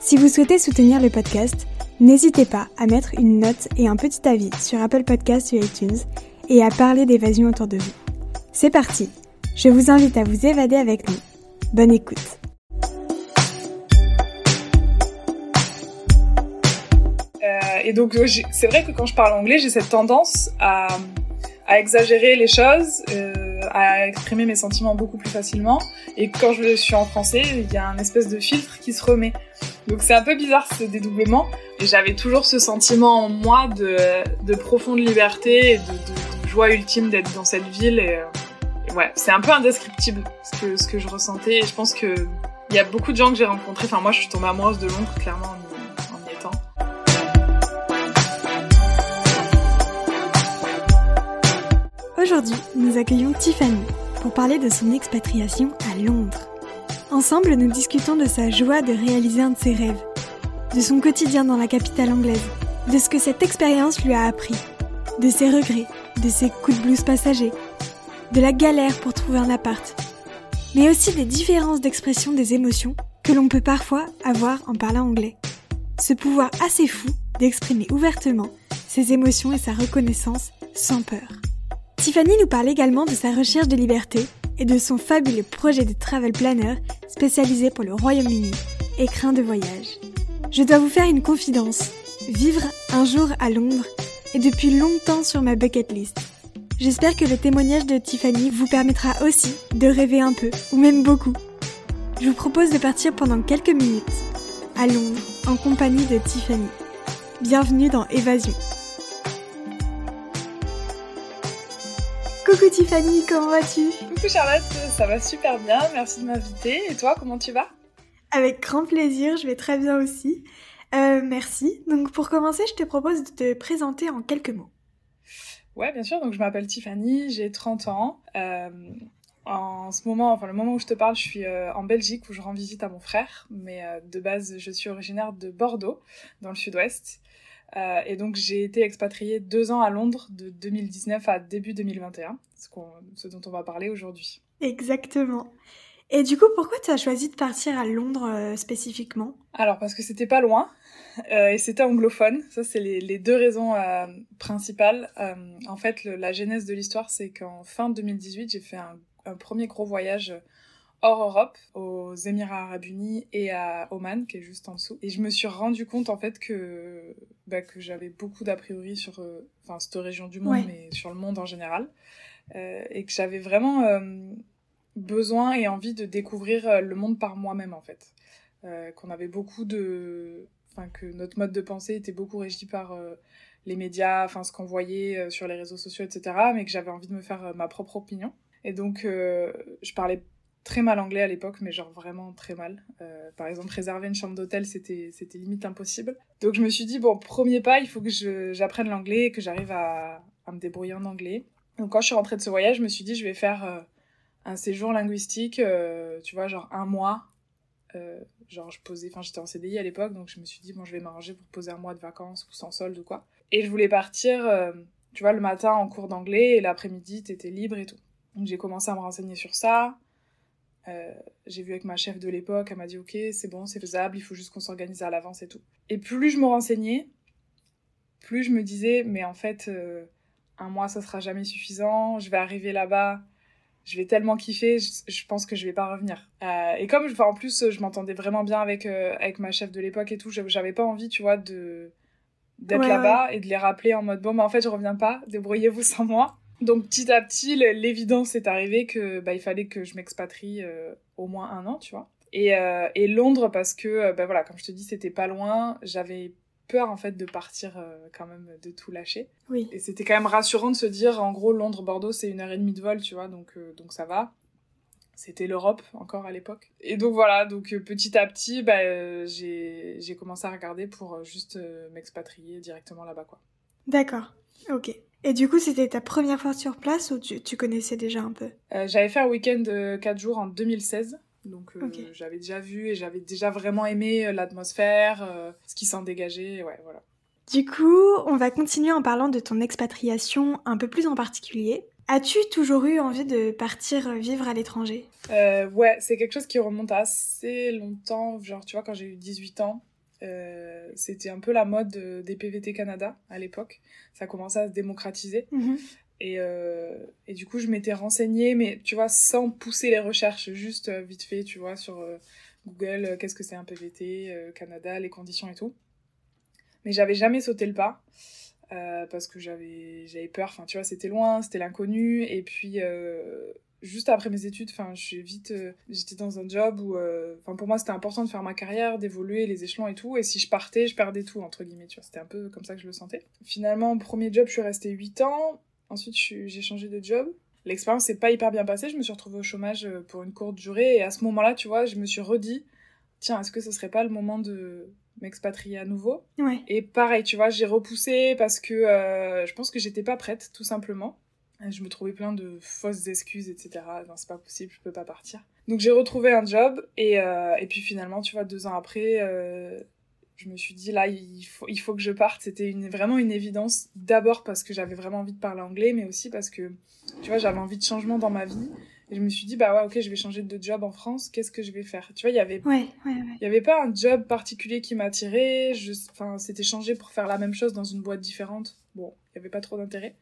Si vous souhaitez soutenir le podcast, n'hésitez pas à mettre une note et un petit avis sur Apple Podcasts ou iTunes et à parler d'évasion autour de vous. C'est parti Je vous invite à vous évader avec nous. Bonne écoute euh, Et donc c'est vrai que quand je parle anglais, j'ai cette tendance à, exagérer les choses, euh, à exprimer mes sentiments beaucoup plus facilement. Et quand je suis en français, il y a un espèce de filtre qui se remet. Donc c'est un peu bizarre ce dédoublement. Et j'avais toujours ce sentiment en moi de, de profonde liberté et de, joie ultime d'être dans cette ville. Et, ouais, c'est un peu indescriptible ce que, ce que je ressentais. Et je pense que il y a beaucoup de gens que j'ai rencontrés. Enfin, moi, je suis tombée amoureuse de Londres, clairement, Aujourd'hui, nous accueillons Tiffany pour parler de son expatriation à Londres. Ensemble, nous discutons de sa joie de réaliser un de ses rêves, de son quotidien dans la capitale anglaise, de ce que cette expérience lui a appris, de ses regrets, de ses coups de blues passagers, de la galère pour trouver un appart, mais aussi des différences d'expression des émotions que l'on peut parfois avoir en parlant anglais. Ce pouvoir assez fou d'exprimer ouvertement ses émotions et sa reconnaissance sans peur. Tiffany nous parle également de sa recherche de liberté et de son fabuleux projet de travel planner spécialisé pour le Royaume-Uni, écrin de voyage. Je dois vous faire une confidence. Vivre un jour à Londres est depuis longtemps sur ma bucket list. J'espère que le témoignage de Tiffany vous permettra aussi de rêver un peu, ou même beaucoup. Je vous propose de partir pendant quelques minutes à Londres en compagnie de Tiffany. Bienvenue dans Évasion. Coucou Tiffany, comment vas-tu? Coucou Charlotte, ça va super bien, merci de m'inviter. Et toi, comment tu vas? Avec grand plaisir, je vais très bien aussi. Euh, merci. Donc pour commencer, je te propose de te présenter en quelques mots. Ouais, bien sûr. Donc je m'appelle Tiffany, j'ai 30 ans. Euh, en ce moment, enfin le moment où je te parle, je suis euh, en Belgique où je rends visite à mon frère. Mais de base, je suis originaire de Bordeaux, dans le sud-ouest. Euh, et donc j'ai été expatriée deux ans à Londres de 2019 à début 2021, ce, ce dont on va parler aujourd'hui. Exactement. Et du coup, pourquoi tu as choisi de partir à Londres euh, spécifiquement? Alors parce que c'était pas loin euh, et c'était anglophone. Ça c'est les, les, deux raisons principales. en fait, le, la genèse de l'histoire, c'est qu'en fin 2018, j'ai fait un, un, premier gros voyage hors Europe, aux Émirats Arabes Unis et à Oman, qui est juste en dessous. Et je me suis rendu compte en fait que, bah, que j'avais beaucoup d'a priori sur euh, cette région du monde, mais sur le monde en général. Euh, et que j'avais vraiment euh, besoin et envie de découvrir euh, le monde par moi-même en fait. Qu'on avait beaucoup de. Enfin, que notre mode de pensée était beaucoup régi par les médias, enfin, ce qu'on voyait sur les réseaux sociaux, etc. Mais que j'avais envie de me faire ma propre opinion. Et donc, je parlais très mal anglais à l'époque, mais genre vraiment très mal. Euh, par exemple, réserver une chambre d'hôtel, c'était, limite impossible. Donc je me suis dit, bon, premier pas, il faut que j'apprenne l'anglais et que j'arrive à, me débrouiller en anglais. Donc quand je suis rentrée de ce voyage, je me suis dit, je vais faire euh, un séjour linguistique, euh, tu vois, genre un mois. Genre je posais, enfin j'étais en CDI à l'époque, donc je me suis dit, bon, je vais m'arranger pour poser un mois de vacances ou sans solde ou quoi. Et je voulais partir, tu vois, le matin en cours d'anglais et l'après-midi, t'étais libre et tout. Donc j'ai commencé à me renseigner sur ça. Euh, j'ai vu avec ma chef de l'époque, elle m'a dit ok, c'est bon, c'est faisable, il faut juste qu'on s'organise à l'avance et tout. Et plus je me renseignais, plus je me disais, mais en fait, euh, un mois, ça sera jamais suffisant, je vais arriver là-bas, je vais tellement kiffer, je, pense que je vais pas revenir. Euh, et comme, en plus, je m'entendais vraiment bien avec, avec ma chef de l'époque et tout, j'avais pas envie, tu vois, de d'être ouais, là-bas ouais. et de les rappeler en mode bon, mais en fait, je reviens pas, débrouillez-vous sans moi. Donc petit à petit, l'évidence est arrivée que bah, il fallait que je m'expatrie euh, au moins un an, tu vois. Et, euh, et Londres parce que euh, bah voilà, comme je te dis, c'était pas loin. J'avais peur en fait de partir euh, quand même de tout lâcher. Oui. Et c'était quand même rassurant de se dire en gros Londres Bordeaux c'est une heure et demie de vol, tu vois, donc donc ça va. c'était l'Europe encore à l'époque. Et donc voilà, donc petit à petit, bah, j'ai commencé à regarder pour juste m'expatrier directement là-bas, quoi. D'accord, ok. Et du coup, c'était ta première fois sur place ou tu, tu connaissais déjà un peu J'avais fait un week-end de 4 jours en 2016. Donc j'avais déjà vu et j'avais déjà vraiment aimé l'atmosphère, ce qui s'en dégageait, ouais, voilà. Du coup, on va continuer en parlant de ton expatriation un peu plus en particulier. As-tu toujours eu envie de partir vivre à l'étranger? Euh, Ouais, c'est quelque chose qui remonte assez longtemps. Genre, tu vois, quand j'ai eu 18 ans, euh, c'était un peu la mode des PVT Canada à l'époque. Ça commençait à se démocratiser. Mhm. Et, euh, et, du coup, je m'étais renseignée, mais tu vois, sans pousser les recherches, juste vite fait, tu vois, sur Google, qu'est-ce que c'est un PVT, Canada, les conditions et tout. Mais j'avais jamais sauté le pas. Euh, parce que j'avais j'avais peur enfin tu vois c'était loin c'était l'inconnu et puis euh, juste après mes études enfin j'ai vite euh, j'étais dans un job où enfin pour moi c'était important de faire ma carrière d'évoluer les échelons et tout et si je partais je perdais tout entre guillemets tu vois c'était un peu comme ça que je le sentais. Finalement premier job je suis restée 8 ans. Ensuite j'ai changé de job. L'expérience s'est pas hyper bien passée. Je me suis retrouvée au chômage pour une courte durée. Et à ce moment là tu vois je me suis redit tiens est-ce que ce serait pas le moment de m'expatrier à nouveau? Et pareil, tu vois, j'ai repoussé parce que euh, je pense que j'étais pas prête, tout simplement. Je me trouvais plein de fausses excuses, etc. Non, c'est pas possible, je peux pas partir. Donc j'ai retrouvé un job et, euh, et puis finalement, tu vois, deux ans après, euh, je me suis dit là, il faut, il faut que je parte. C'était une, vraiment une évidence. D'abord parce que j'avais vraiment envie de parler anglais, mais aussi parce que, tu vois, j'avais envie de changement dans ma vie. Et je me suis dit, bah ouais, ok, je vais changer de job en France, qu'est-ce que je vais faire? Tu vois, il y avait, ouais, ouais, y avait pas un job particulier qui m'attirait, enfin, c'était changé pour faire la même chose dans une boîte différente. Bon, il y avait pas trop d'intérêt.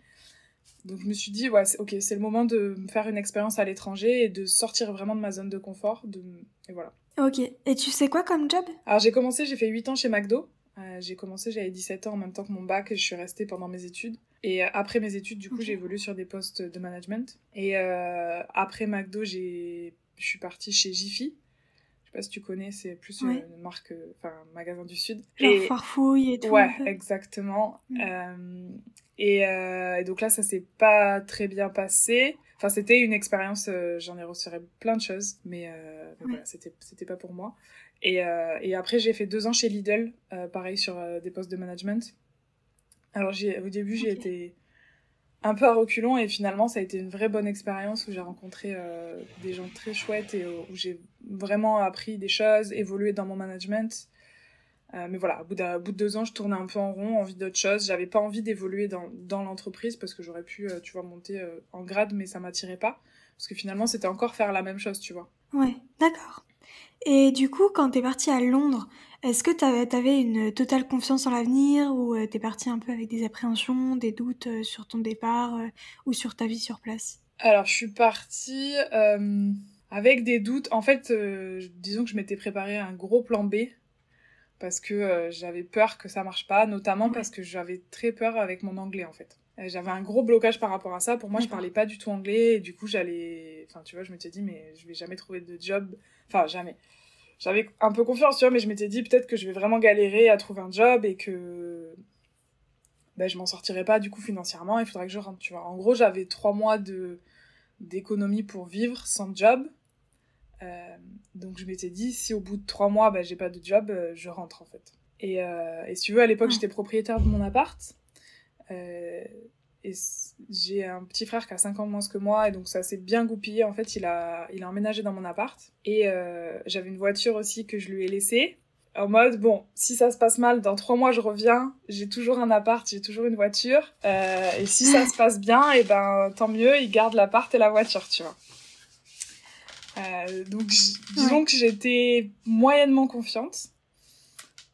Donc je me suis dit, ouais, ok, c'est le moment de faire une expérience à l'étranger et de sortir vraiment de ma zone de confort. De... Et voilà. Ok, et tu sais quoi comme job? Alors j'ai commencé, j'ai fait 8 ans chez McDo. Euh, j'ai commencé, j'avais 17 ans en même temps que mon bac et je suis restée pendant mes études. Et euh, après mes études, du coup, j'ai évolué sur des postes de management. Et euh, après McDo, je suis partie chez Jiffy. Je sais pas si tu connais, c'est plus une marque, enfin, un magasin du Sud. Genre et... Farfouille et tout. Ouais, exactement. Mm. et, donc là, ça s'est pas très bien passé. Enfin, c'était une expérience, j'en ai retiré plein de choses, mais, mais voilà, c'était pas pour moi. Et, et après, j'ai fait deux ans chez Lidl, pareil sur des postes de management. Alors au début, j'ai été un peu à reculons et finalement, ça a été une vraie bonne expérience où j'ai rencontré euh, des gens très chouettes et où j'ai vraiment appris des choses, évolué dans mon management. Euh, mais voilà, au bout, de, deux ans, je tournais un peu en rond, envie d'autre chose. J'avais pas envie d'évoluer dans, dans l'entreprise parce que j'aurais pu, euh, tu vois, monter en grade, mais ça m'attirait pas. Parce que finalement, c'était encore faire la même chose, tu vois. Ouais, d'accord. Et du coup, quand t'es partie à Londres, est-ce que tu avais une totale confiance en l'avenir ou euh, t'es parti un peu avec des appréhensions, des doutes euh, sur ton départ euh, ou sur ta vie sur place? Alors, je suis partie avec des doutes. En fait, disons que je m'étais préparé un gros plan B parce que j'avais peur que ça marche pas, notamment parce que j'avais très peur avec mon anglais en fait. J'avais un gros blocage par rapport à ça. Pour moi, je parlais pas du tout anglais et du coup, j'allais. Enfin, tu vois, je m'étais dit, mais je vais jamais trouver de job. Enfin, jamais j'avais un peu confiance, tu vois, mais je m'étais dit peut-être que je vais vraiment galérer à trouver un job et que ben, je m'en sortirais pas du coup financièrement, il faudrait que je rentre, tu vois. En gros, j'avais trois mois de d'économie pour vivre sans job. Euh, donc je m'étais dit, si au bout de trois mois, ben, j'ai pas de job, euh, je rentre en fait. Et, euh, et si tu veux, à l'époque, ah. j'étais propriétaire de mon appart. Euh, et j'ai un petit frère qui a 5 ans de moins que moi, et donc ça s'est bien goupillé. En fait, il a, il a emménagé dans mon appart. Et euh, j'avais une voiture aussi que je lui ai laissée. En mode, bon, si ça se passe mal, dans 3 mois je reviens, j'ai toujours un appart, j'ai toujours une voiture. Euh, et si ça se passe bien, et ben tant mieux, il garde l'appart et la voiture, tu vois. Euh, donc disons que j'étais moyennement confiante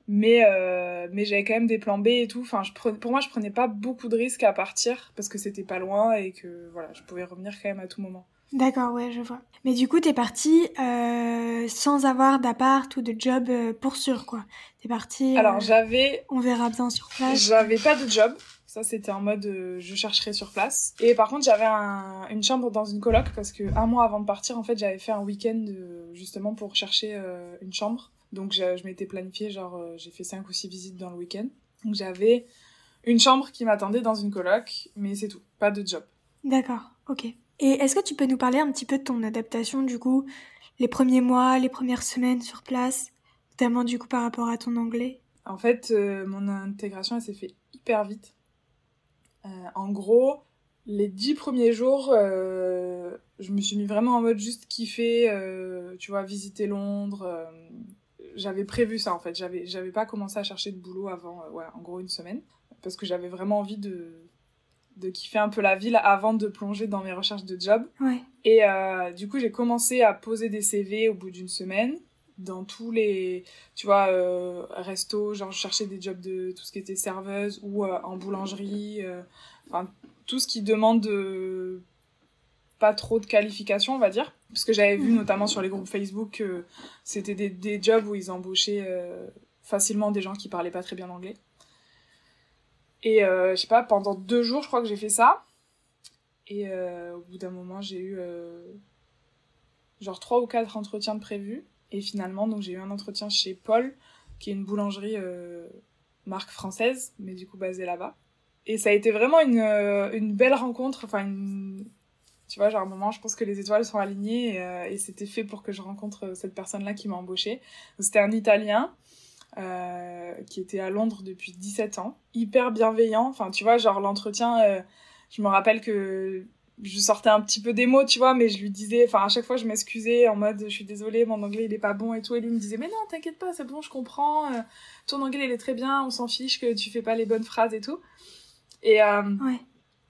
mais euh, mais j'avais quand même des plans B et tout. Enfin je pour moi je prenais pas beaucoup de risques à partir parce que c'était pas loin et que voilà je pouvais revenir quand même à tout moment. D'accord ouais je vois. Mais du coup t'es partie euh, sans avoir d'appart ou de job euh, pour sûr quoi. T'es partie alors j'avais on verra bien sur place. j'avais pas de job. Ça c'était en mode je chercherai sur place. Et par contre j'avais un, une chambre dans une coloc parce que un mois avant de partir en fait j'avais fait un week-end justement pour chercher une chambre donc je, m'étais planifié, genre euh, j'ai fait 5 ou 6 visites dans le week-end. Donc j'avais une chambre qui m'attendait dans une coloc, mais c'est tout, pas de job. D'accord, ok. Et est-ce que tu peux nous parler un petit peu de ton adaptation, du coup, les premiers mois, les premières semaines sur place, notamment du coup par rapport à ton anglais? En fait, euh, mon intégration, elle s'est fait hyper vite. Euh, en gros, les dix premiers jours, euh, je me suis mis vraiment en mode juste kiffer, tu vois, visiter Londres. J'avais prévu ça en fait. J'avais, j'avais pas commencé à chercher de boulot avant, ouais, en gros une semaine, parce que j'avais vraiment envie de de kiffer un peu la ville avant de plonger dans mes recherches de job. Et euh, du coup, j'ai commencé à poser des CV au bout d'une semaine dans tous les, tu vois, euh, restos, genre je cherchais des jobs de tout ce qui était serveuse ou euh, en boulangerie, euh, enfin tout ce qui demande pas trop de qualification, on va dire. Parce que j'avais vu notamment sur les groupes Facebook que c'était des, des, jobs où ils embauchaient facilement des gens qui parlaient pas très bien anglais. Et euh, je sais pas, pendant deux jours, je crois que j'ai fait ça. Et euh, au bout d'un moment, j'ai eu euh, genre trois ou quatre entretiens de prévus. Et finalement, donc j'ai eu un entretien chez Paul, qui est une boulangerie marque française, mais du coup basée là-bas. Et ça a été vraiment une, une belle rencontre. Enfin, une... tu vois, genre à un moment, je pense que les étoiles sont alignées et, et c'était fait pour que je rencontre cette personne-là qui m'a embauchée. C'était un Italien euh, qui était à Londres depuis 17 ans, hyper bienveillant. Enfin, tu vois, genre l'entretien, euh, je me rappelle que je sortais un petit peu des mots, tu vois, mais je lui disais, enfin, à chaque fois, je m'excusais en mode, je suis désolée, mon anglais, il est pas bon et tout. Et lui me disait, mais non, t'inquiète pas, c'est bon, je comprends. Euh, ton anglais, il est très bien, on s'en fiche que tu fais pas les bonnes phrases et tout. Et ouais.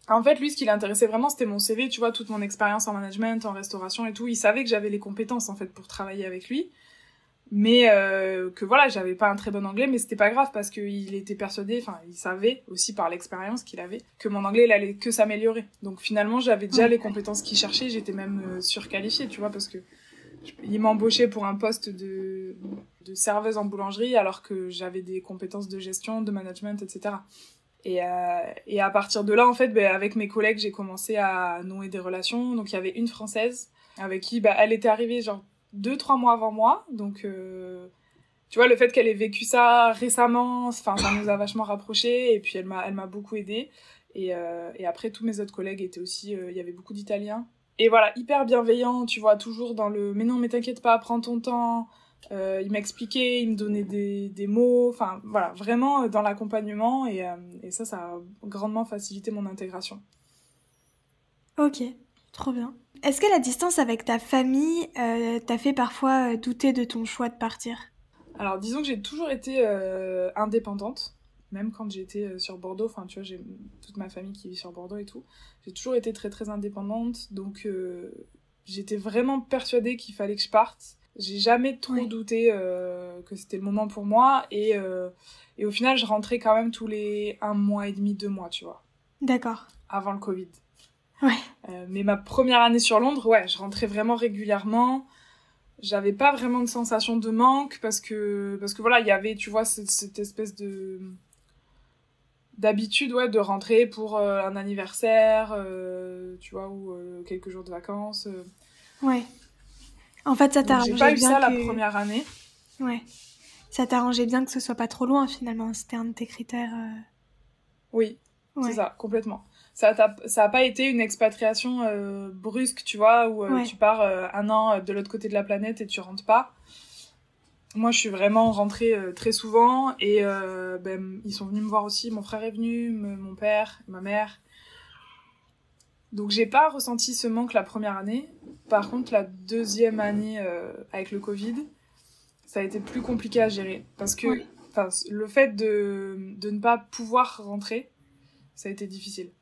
En fait, lui, ce qui l'intéressait vraiment, c'était mon CV, tu vois, toute mon expérience en management, en restauration et tout. Il savait que j'avais les compétences, en fait, pour travailler avec lui. Mais euh, que voilà j'avais pas un très bon anglais mais c'était pas grave parce qu'il était persuadé enfin il savait aussi par l'expérience qu'il avait que mon anglais il allait que s'améliorer. Donc finalement j'avais déjà les compétences qu'il cherchait j'étais même euh, surqualifiée tu vois parce que il m'embauchait pour un poste de de serveuse en boulangerie alors que j'avais des compétences de gestion de management etc et, euh, et à partir de là en fait ben, avec mes collègues j'ai commencé à nouer des relations donc il y avait une française avec qui bah, elle était arrivée genre deux, trois mois avant moi. Donc, euh, tu vois, le fait qu'elle ait vécu ça récemment, enfin, ça nous a vachement rapprochés. Et puis, elle m'a, elle m'a beaucoup aidée. Et, euh, et après, tous mes autres collègues étaient aussi, euh, il y avait beaucoup d'Italiens. Et voilà, hyper bienveillant, tu vois, toujours dans le mais non, mais t'inquiète pas, prends ton temps. Il m'expliquait, il me donnait des, des mots, enfin voilà, vraiment dans l'accompagnement et, et ça, ça a grandement facilité mon intégration. Ok, trop bien. Est-ce que la distance avec ta famille euh, t'a fait parfois euh, douter de ton choix de partir? Alors disons que j'ai toujours été euh, indépendante, même quand j'étais sur Bordeaux, enfin tu vois, j'ai toute ma famille qui vit sur Bordeaux et tout. J'ai toujours été très très indépendante, donc j'étais vraiment persuadée qu'il fallait que je parte. J'ai jamais trop douté que c'était le moment pour moi et, et au final je rentrais quand même tous les un mois et demi, deux mois, tu vois. D'accord. Avant le Covid. Ouais. Euh, mais ma première année sur Londres, ouais, je rentrais vraiment régulièrement. J'avais pas vraiment de sensation de manque parce que, parce que voilà, il y avait, tu vois, cette, cette espèce de d'habitude ouais de rentrer pour euh, un anniversaire euh, tu vois ou quelques jours de vacances ouais en fait ça t'arrangeait bien j'ai pas eu ça la première année ouais ça t'arrangeait bien que ce soit pas trop loin finalement c'était un de tes critères oui c'est ça complètement ça ça a pas été une expatriation euh, brusque, tu vois, où euh, tu pars euh, un an de l'autre côté de la planète et tu rentres pas. Moi, je suis vraiment rentrée très souvent et ben, ils sont venus me voir aussi. Mon frère est venu, mon père, ma mère. Donc, j'ai pas ressenti ce manque la première année. Par contre, la deuxième année avec le Covid, ça a été plus compliqué à gérer parce que le fait de, de ne pas pouvoir rentrer, ça a été difficile.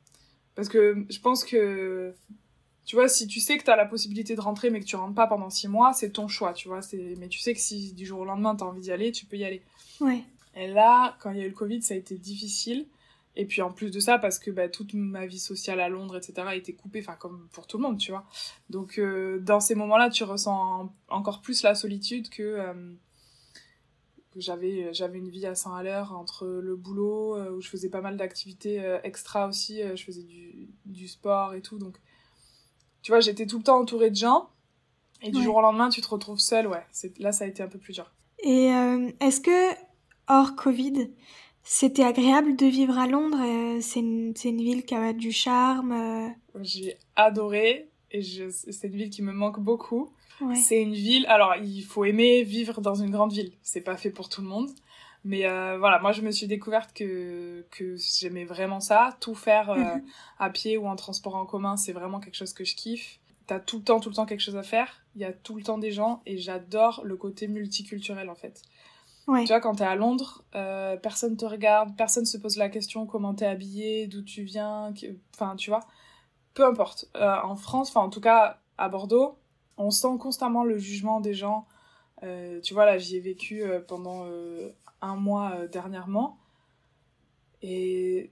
Parce que je pense que, tu vois, si tu sais que tu as la possibilité de rentrer mais que tu rentres pas pendant six mois, c'est ton choix, tu vois. Mais tu sais que si du jour au lendemain tu as envie d'y aller, tu peux y aller. Ouais. Et là, quand il y a eu le Covid, ça a été difficile. Et puis en plus de ça, parce que bah, toute ma vie sociale à Londres, etc., a été coupée, enfin comme pour tout le monde, tu vois. Donc euh, dans ces moments-là, tu ressens encore plus la solitude que, euh, j'avais euh, j'avais une vie à 100 à l'heure entre le boulot euh, où je faisais pas mal d'activités extra aussi je faisais du, du sport et tout donc tu vois j'étais tout le temps entourée de gens et du jour au lendemain tu te retrouves seule ouais là ça a été un peu plus dur et est-ce que hors Covid c'était agréable de vivre à Londres c'est une, une ville qui a du charme j'ai adoré et c'est une ville qui me manque beaucoup. C'est une ville, alors il faut aimer vivre dans une grande ville, c'est pas fait pour tout le monde. Mais euh, voilà, moi je me suis découverte que, que j'aimais vraiment ça. Tout faire euh, mhm. à pied ou en transport en commun, c'est vraiment quelque chose que je kiffe. T'as tout le temps, tout le temps quelque chose à faire. Il y a tout le temps des gens et j'adore le côté multiculturel en fait. Tu vois, quand t'es à Londres, euh, personne te regarde, personne se pose la question comment t'es habillé, d'où tu viens, enfin tu vois. Peu importe. Euh, en France, enfin en tout cas à Bordeaux, on sent constamment le jugement des gens. Euh, tu vois, là j'y ai vécu pendant un mois dernièrement. Et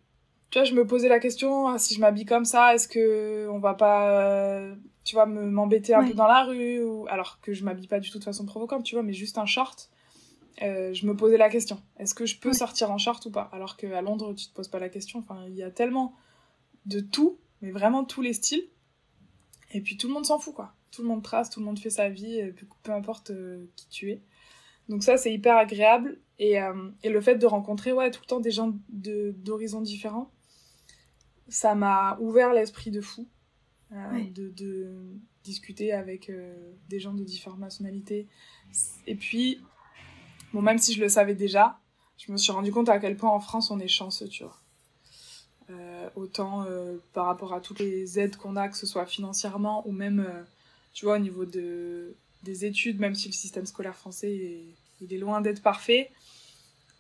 tu vois, je me posais la question ah, si je m'habille comme ça, est-ce que on va pas, tu vois, m'embêter un peu dans la rue ou alors que je m'habille pas du tout de façon provocante, tu vois, mais juste un short euh, je me posais la question est-ce que je peux sortir en short ou pas? Alors qu'à Londres, tu te poses pas la question. Enfin, il y a tellement de tout, mais vraiment tous les styles. Et puis tout le monde s'en fout, quoi. Tout le monde trace, tout le monde fait sa vie, peu, importe euh, qui tu es. Donc ça, c'est hyper agréable. Et, euh, et, le fait de rencontrer ouais, tout le temps des gens d'horizons différents, ça m'a ouvert l'esprit de fou. de, de, discuter avec des gens de différentes nationalités. Et puis, Bon, même si je le savais déjà, je me suis rendu compte à quel point en France on est chanceux, tu vois. Euh, autant euh, par rapport à toutes les aides qu'on a, que ce soit financièrement ou même, euh, tu vois, au niveau de, des études, même si le système scolaire français est, il est loin d'être parfait.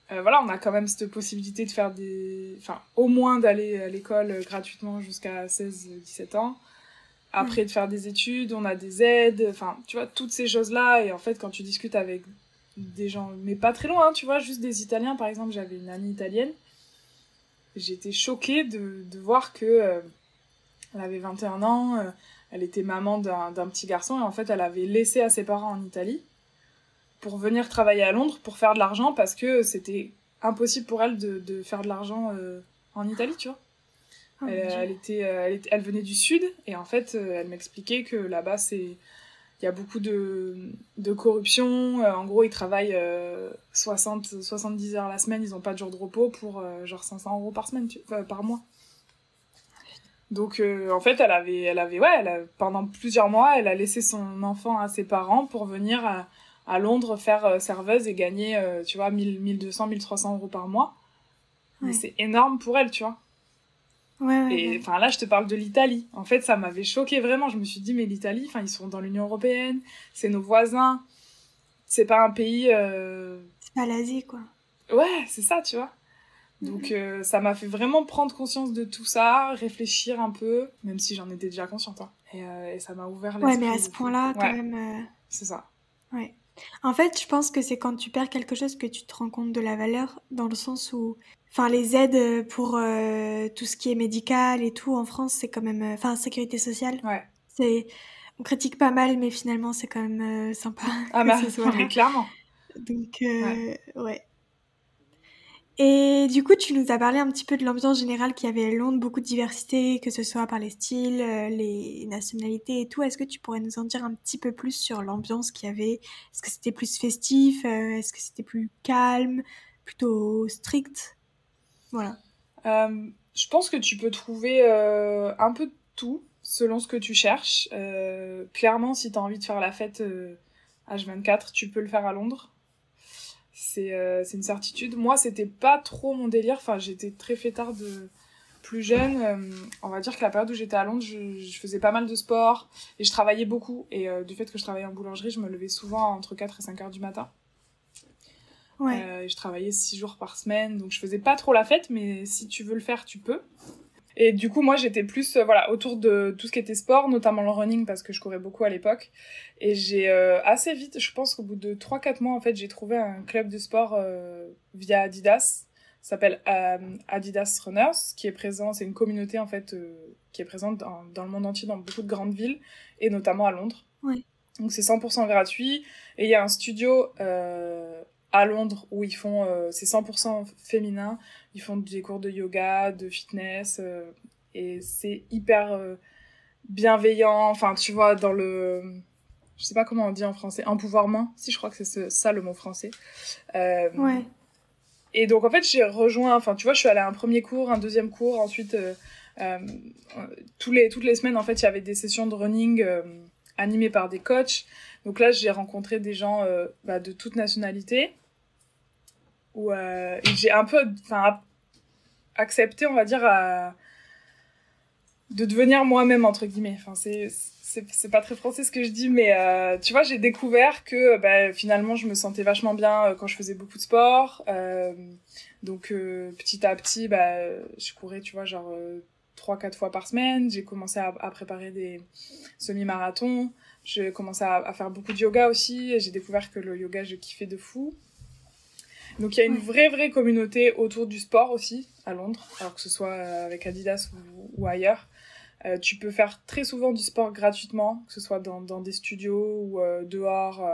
voilà, on a quand même cette possibilité de faire des. Enfin, au moins d'aller à l'école gratuitement jusqu'à 16-17 ans. Après, de faire des études, on a des aides, enfin, tu vois, toutes ces choses-là. Et en fait, quand tu discutes avec des gens, mais pas très loin, hein, tu vois, juste des Italiens. Par exemple, j'avais une amie italienne. J'étais choquée de, de voir que euh, elle avait 21 ans, euh, elle était maman d'un petit garçon et en fait, elle avait laissé à ses parents en Italie pour venir travailler à Londres pour faire de l'argent parce que c'était impossible pour elle de, de faire de l'argent euh, en Italie, tu vois. Oh elle, était, elle, elle, venait du sud et en fait, elle m'expliquait que là-bas, c'est il y a beaucoup de, de corruption. Euh, en gros, ils travaillent 60, euh, 70 heures la semaine, ils n'ont pas de jour de repos pour euh, genre 500 euros par semaine, par mois. Donc, en fait, elle avait, elle avait, ouais, elle pendant plusieurs mois, elle a laissé son enfant à ses parents pour venir à, à Londres faire serveuse et gagner, tu vois, 1000, 1200, 1300 euros par mois. C'est énorme pour elle, tu vois. Ouais, et enfin là, je te parle de l'Italie. En fait, ça m'avait choqué vraiment. Je me suis dit, mais l'Italie, enfin, ils sont dans l'Union européenne, c'est nos voisins, c'est pas un pays. Euh... C'est pas l'Asie, quoi. Ouais, c'est ça, tu vois. Donc euh, ça m'a fait vraiment prendre conscience de tout ça, réfléchir un peu, même si j'en étais déjà consciente. Hein. Et, euh, et, ça m'a ouvert l'esprit. Ouais, mais à ce point-là, quand même. C'est ça. Ouais. En fait, je pense que c'est quand tu perds quelque chose que tu te rends compte de la valeur, dans le sens où Enfin, les aides pour euh, tout ce qui est médical et tout en France, c'est quand même. Euh, enfin, sécurité sociale. Ouais. C'est. On critique pas mal, mais finalement, c'est quand même euh, sympa. Ah bah, mais clairement. Donc, ouais. Et du coup, tu nous as parlé un petit peu de l'ambiance générale qui avait à Londres, beaucoup de diversité, que ce soit par les styles, les nationalités et tout. Est-ce que tu pourrais nous en dire un petit peu plus sur l'ambiance qu'il y avait? Est-ce que c'était plus festif Est-ce que c'était plus calme Plutôt strict? Voilà. Euh, je pense que tu peux trouver euh, un peu de tout selon ce que tu cherches. Euh, clairement, si tu as envie de faire la fête H24, tu peux le faire à Londres. C'est une certitude. Moi, c'était pas trop mon délire. Enfin, j'étais très fêtard de plus jeune. on va dire que la période où j'étais à Londres, je, je, faisais pas mal de sport et je travaillais beaucoup. Et du fait que je travaillais en boulangerie, je me levais souvent entre 4 et 5 heures du matin. Ouais. Euh, je travaillais six jours par semaine, donc je faisais pas trop la fête, mais si tu veux le faire, tu peux. Et du coup, moi, j'étais plus euh, voilà autour de tout ce qui était sport, notamment le running, parce que je courais beaucoup à l'époque. Et j'ai euh, assez vite, je pense qu'au bout de 3-4 mois, en fait, j'ai trouvé un club de sport via Adidas. S'appelle Adidas Runners, qui est présent, c'est une communauté en fait qui est présente dans, dans, le monde entier, dans beaucoup de grandes villes, et notamment à Londres. Ouais. Donc c'est 100% gratuit. Et il y a un studio à Londres où ils font, euh, c'est 100% féminin, ils font des cours de yoga, de fitness, euh, et c'est hyper euh, bienveillant, enfin tu vois, dans le... Je sais pas comment on dit en français, empouvoirment, si je crois que c'est ça le mot français. ouais. Et donc en fait j'ai rejoint, enfin tu vois, je suis allée à un premier cours, un deuxième cours, ensuite tous les, toutes les semaines, en fait, il y avait des sessions de running animées par des coachs. Donc là, j'ai rencontré des gens bah, de toute nationalité. Où j'ai un peu accepté, on va dire, de devenir moi-même entre guillemets. Enfin, c'est c'est pas très français ce que je dis, mais euh, tu vois, j'ai découvert que bah, finalement, je me sentais vachement bien euh, quand je faisais beaucoup de sport. Euh, donc, euh, petit à petit, bah, je courais, tu vois, genre trois, quatre fois par semaine. J'ai commencé à, préparer des semi-marathons. J'ai commencé à, faire beaucoup de yoga aussi. J'ai découvert que le yoga, je kiffais de fou. Donc, il y a une vraie, vraie communauté autour du sport aussi à Londres, alors que ce soit avec Adidas ou, ou ailleurs. Euh, tu peux faire très souvent du sport gratuitement, que ce soit dans, dans des studios ou euh, dehors.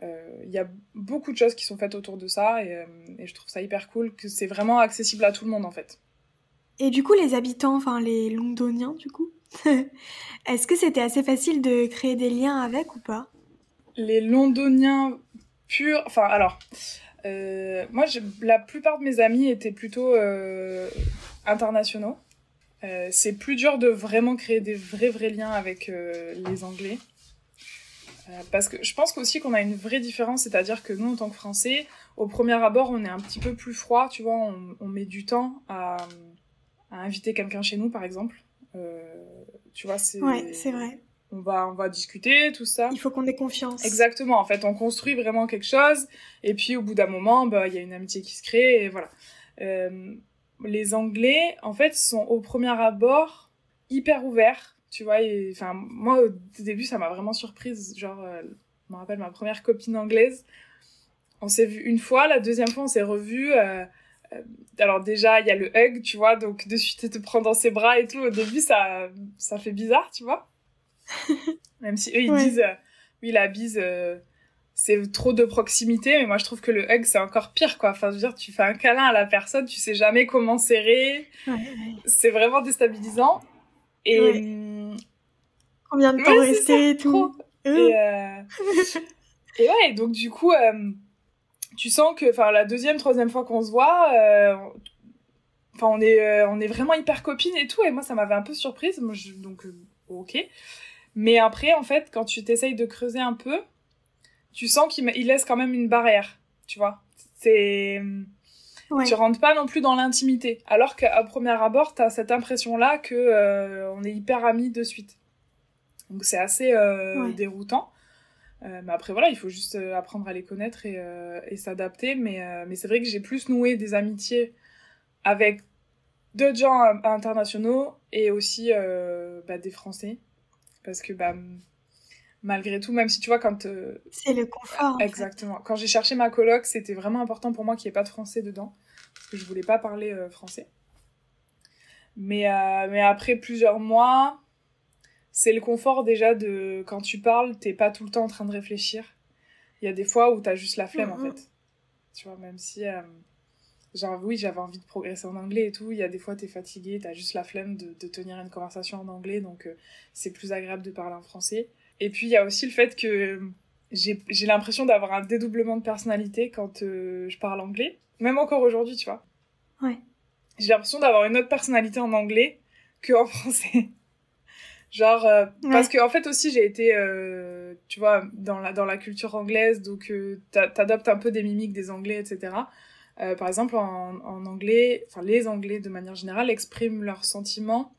Il euh, y a beaucoup de choses qui sont faites autour de ça et, et je trouve ça hyper cool que c'est vraiment accessible à tout le monde en fait. Et du coup, les habitants, enfin les londoniens du coup, est-ce que c'était assez facile de créer des liens avec ou pas? Les londoniens purs, enfin alors, moi la plupart de mes amis étaient plutôt internationaux. Euh, c'est plus dur de vraiment créer des vrais vrais liens avec euh, les Anglais. Euh, parce que je pense aussi qu'on a une vraie différence, c'est-à-dire que nous, en tant que Français, au premier abord, on est un petit peu plus froid, tu vois, on, met du temps à, inviter quelqu'un chez nous, par exemple. tu vois, c'est... Ouais, c'est vrai. On va, on va discuter, tout ça. Il faut qu'on ait confiance. Exactement, en fait, on construit vraiment quelque chose, et puis au bout d'un moment, bah, il y a une amitié qui se crée, et voilà les Anglais, en fait, sont au premier abord hyper ouverts, tu vois. Enfin, moi, au début, ça m'a vraiment surprise. Genre, euh, je me rappelle ma première copine anglaise. On s'est vu une fois, la deuxième fois, on s'est revu. Euh, euh, alors déjà, il y a le hug, tu vois, donc de suite, te prendre dans ses bras et tout. Au début, ça, ça fait bizarre, tu vois. Même si eux, ils disent, oui, la bise c'est trop de proximité, mais moi je trouve que le hug c'est encore pire quoi. Enfin, je veux dire, tu fais un câlin à la personne, tu sais jamais comment serrer. C'est vraiment déstabilisant. Et hum, combien de temps rester et tout. Et, euh... et, ouais, donc du coup, euh, tu sens que, enfin, la deuxième, troisième fois qu'on se voit, euh, enfin, on est, euh, on est vraiment hyper copines et tout. Et moi, ça m'avait un peu surprise. Moi, je... donc, ok. Mais après, en fait, quand tu t'essayes de creuser un peu tu sens qu'il laisse quand même une barrière, tu vois. C'est tu rentres pas non plus dans l'intimité, alors qu'à premier abord, t'as cette impression-là que euh, on est hyper amis de suite. Donc c'est assez euh, déroutant. Euh, mais après voilà, il faut juste apprendre à les connaître et, et s'adapter. Mais, mais c'est vrai que j'ai plus noué des amitiés avec d'autres gens internationaux et aussi bah, des Français. Parce que bah, malgré tout, même si tu vois, quand. Euh, c'est le confort. Exactement. Quand j'ai cherché ma coloc, c'était vraiment important pour moi qu'il n'y ait pas de français dedans. Parce que je voulais pas parler euh, français. Mais, euh, mais après plusieurs mois, c'est le confort déjà de. Quand tu parles, t'es pas tout le temps en train de réfléchir. Il y a des fois où t'as juste la flemme, en fait. Tu vois, même si. Genre, oui, j'avais envie de progresser en anglais et tout. Il y a des fois, t'es fatigué, t'as juste la flemme de, de, tenir une conversation en anglais, donc c'est plus agréable de parler en français. Et puis il y a aussi le fait que j'ai l'impression d'avoir un dédoublement de personnalité quand euh, je parle anglais. Même encore aujourd'hui, tu vois. Ouais. J'ai l'impression d'avoir une autre personnalité en anglais qu'en français. Genre, euh, parce que en fait aussi j'ai été, euh, tu vois, dans la, dans la culture anglaise, donc t'adoptes un peu des mimiques des anglais, etc. par exemple, en, en anglais, enfin les anglais de manière générale expriment leurs sentiments